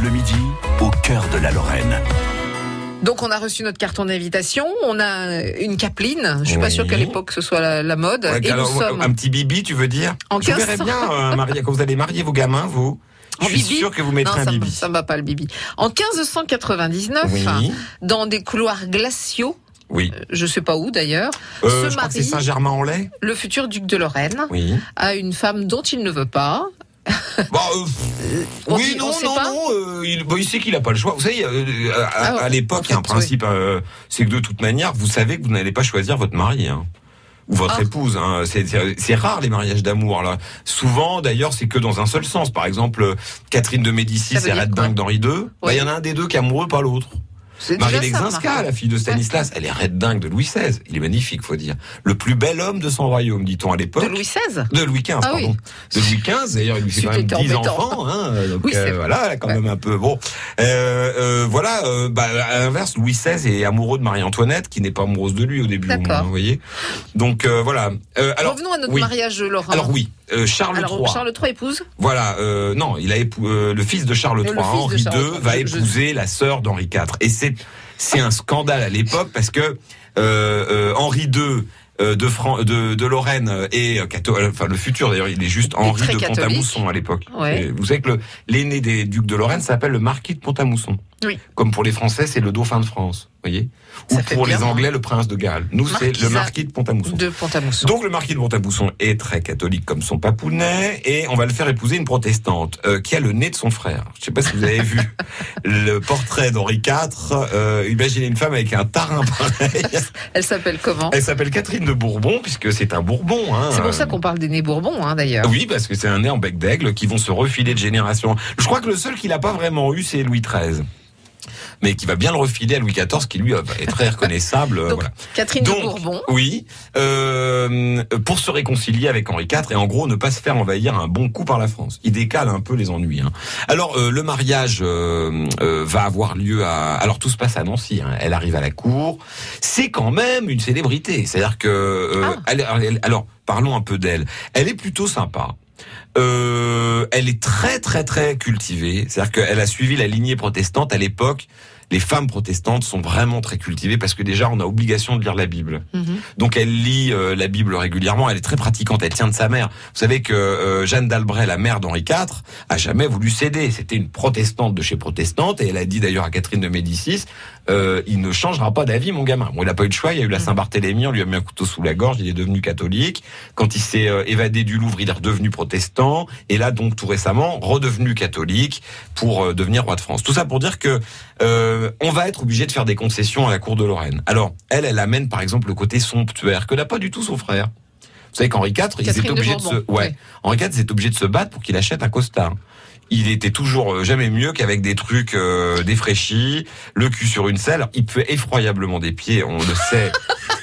Bleu Midi, au cœur de la Lorraine. Donc on a reçu notre carton d'invitation, on a une capeline, je suis pas sûre qu'à l'époque ce soit la, la mode, Ouais, et alors, nous sommes Un petit bibi, tu veux dire En Je vous verrais 1500. bien, euh, Maria, quand vous allez marier vos gamins, vous. En Je suis bibi sûr que vous non, mettrez un ça, bibi. ça me va pas le bibi. En 1599, Oui, dans des couloirs glaciaux, oui. je sais pas où d'ailleurs, Euh, je c'est marie Saint-Germain-en-Laye. le futur duc de Lorraine Oui. à une femme dont il ne veut pas. Bon, euh, oui, non, non, pas non. euh, il, bon, il sait qu'il n'a pas le choix. Vous savez, euh, à, Ah, à l'époque, il y a un principe, euh, c'est que de toute manière, vous savez que vous n'allez pas choisir votre mari. Hein. Ou votre Ah. épouse. Hein. C'est- C'est c'est rare les mariages d'amour. là. Souvent, d'ailleurs, c'est que dans un seul sens. Par exemple, euh, Catherine de Médicis et Red d'Henri II. bah, Il Oui. y en a un des deux qui est amoureux, pas l'autre. Marie Lexinska, la fille de Stanislas, elle est Red Dingue de Louis XVI. Il est magnifique, faut dire. Le plus bel homme de son royaume, dit-on à l'époque. De Louis XVI De Louis XV, Ah oui. pardon. De Louis XV, d'ailleurs, il lui fait quand même C'était 10 embêtant. enfants, hein. Donc, Oui, c'est euh, voilà, elle a quand même un peu, bon. Euh, euh, voilà, euh, bah, à l'inverse, Louis XVI est amoureux de Marie-Antoinette, qui n'est pas amoureuse de lui au début, au D'accord. moins, vous voyez. Donc, euh, voilà. Euh, alors, Revenons à notre oui. mariage, Laurent. alors oui, euh, Charles Alors, III. Charles III épouse Voilà, euh, non, il a épou- euh, le fils de Charles Le III, Henri Charles II, III, va je- épouser la sœur d'Henri IV. Et c'est c'est un scandale à l'époque parce que euh, euh, Henri II euh, de, Fran de, de Lorraine et enfin le futur d'ailleurs il est juste Henri de. Pont-à-Mousson à l'époque. Ouais. Vous savez que le- l'aîné des ducs de Lorraine s'appelle le marquis de Pont-à-Mousson. Oui. Comme pour les Français c'est le dauphin de France, voyez. Ou Ça pour les. Anglais le prince de Galles. Nous c'est le marquis de Pont-à-Mousson. de Pont-à-Mousson. Donc le marquis de Montabousson est très catholique comme son papounet et on va le faire épouser une protestante euh, qui a le nez de son frère. Je sais pas si vous avez vu le portrait d'Henri IV. Euh, imaginez une femme avec un tarin pareil. Elle s'appelle comment Elle s'appelle Catherine de Bourbon puisque c'est un Bourbon. Hein. C'est pour ça qu'on parle des nez Bourbon, hein, d'ailleurs. Oui, parce que c'est un nez en bec d'aigle qui vont se refiler de génération. Je crois que le seul qu'il n'a pas vraiment eu, c'est Louis XIII. Mais qui va bien le refiler à Louis XIV, qui lui est très reconnaissable. euh, Donc, voilà. Catherine Donc, de Bourbon. Oui, euh, pour se réconcilier avec Henri IV et en gros ne pas se faire envahir un bon coup par la France. Il décale un peu les ennuis. hein. Alors euh, le mariage euh, va avoir lieu à. Alors tout se passe à Nancy. hein. Elle arrive à la cour. C'est quand même une célébrité. C'est-à-dire que Ah. elle- elle- alors parlons un peu d'elle. Elle est plutôt sympa. Euh, elle est très très très cultivée. C'est-à-dire qu'elle a suivi la lignée protestante à l'époque. Les femmes protestantes sont vraiment très cultivées parce que déjà on a obligation de lire la Bible. Mhm. Donc elle lit euh, la Bible régulièrement, elle est très pratiquante, elle tient de sa mère. Vous savez que euh, Jeanne d'Albret, la mère d'Henri IV, a jamais voulu céder. C'était une protestante de chez protestante et elle a dit d'ailleurs à Catherine de Médicis, euh, il ne changera pas d'avis mon gamin. Bon, il n'a pas eu de choix, il y a eu la Saint-Barthélemy, on lui a mis un couteau sous la gorge, il est devenu catholique. Quand il s'est euh, évadé du Louvre, il est redevenu protestant et là donc tout récemment redevenu catholique pour euh, devenir roi de France. Tout ça pour dire que euh, on va être obligé de faire des concessions à la cour de Lorraine. Alors, elle, elle amène par exemple le côté somptuaire que n'a pas du tout son frère. Vous savez qu'Henri IV, il de obligé de, se, ouais. Henri IV s'est obligé de se battre pour qu'il achète un costard. Il était toujours euh, jamais mieux qu'avec des trucs euh, défraîchis, le cul sur une selle. Il peut effroyablement des pieds, on le sait.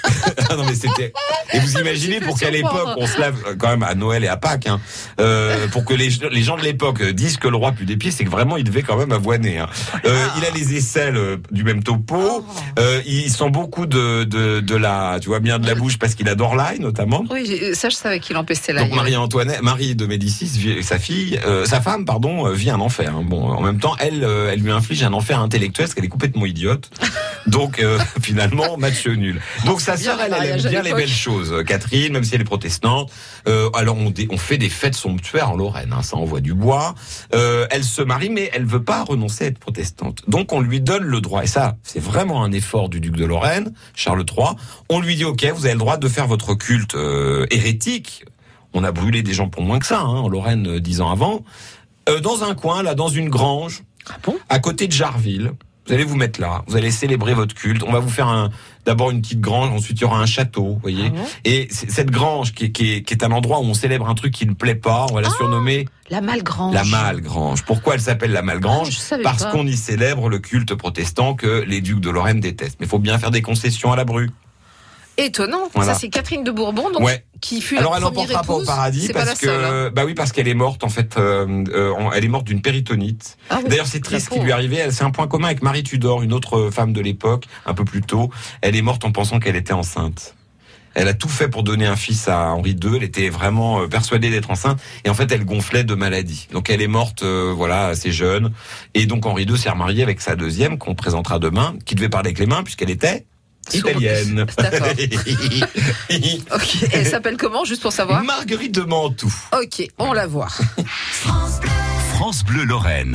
Ah non mais c'était. Et vous imaginez pour qu'à l'époque on se lave euh, quand même à Noël et à Pâques, hein, euh, pour que les, les gens de l'époque euh, disent que le roi pue des pieds, c'est que vraiment il devait quand même avoiner. Hein. Euh, il a les aisselles euh, du même topo. Oh. Euh, il sent beaucoup de, de, de la, tu vois bien de la bouche parce qu'il adore l'ail notamment. Oui, ça je savais qu'il empestait la Donc Marie-Antoinette, Marie de Médicis, sa fille, euh, sa femme, pardon, vit un enfer. hein. Bon, en même temps, elle, elle lui inflige un enfer intellectuel parce qu'elle est complètement idiote. Donc euh, finalement, match nul. Donc sa sœur, elle, elle aime bien les belles choses. Euh, Catherine, même si elle est protestante. Euh, alors on, fait des fêtes somptuaires en Lorraine. Hein, ça envoie du bois. Euh, elle se marie, mais elle veut pas renoncer à être protestante. Donc on lui donne le droit. Et ça, c'est vraiment un effort du duc de Lorraine, Charles III. On lui dit ok, vous avez le droit de faire votre culte euh, hérétique. On a brûlé des gens pour moins que ça, hein, en Lorraine, euh, dix ans avant. Euh, dans un coin, là, dans une grange, Ah bon? à côté de Jarville. Vous allez vous mettre là, vous allez célébrer votre culte. On va vous faire un, d'abord une petite grange, ensuite il y aura un château, voyez. Ah Et cette grange qui est, qui, est, qui est un endroit où on célèbre un truc qui ne plaît pas, on va la surnommer La Malgrange. la Malgrange. Pourquoi elle s'appelle la Malgrange? Ah, Parce qu'on y célèbre le culte protestant que les ducs de Lorraine détestent. Mais il faut bien faire des concessions à la bru étonnant. Ça, c'est Catherine de Bourbon, donc, ouais. qui fut Alors, elle première épouse. pas au paradis parce que, hein. bah oui, parce qu'elle est morte en fait. Euh, euh elle est morte d'une péritonite. Ah D'ailleurs, c'est triste ce qui lui est arrivé. C'est un point commun avec Marie Tudor, une autre femme de l'époque, un peu plus tôt. Elle est morte en pensant qu'elle était enceinte. Elle a tout fait pour donner un fils à Henri II. Elle était vraiment euh, persuadée d'être enceinte. Et en fait, elle gonflait de maladie. Donc, elle est morte, euh, voilà, assez jeune. Et donc, Henri II s'est remarié avec sa deuxième, qu'on présentera demain, qui devait parler avec les mains, puisqu'elle était Italienne. D'accord. elle s'appelle comment, juste pour savoir? Marguerite de Mantoue. Ok, on la voit. France Bleu Lorraine.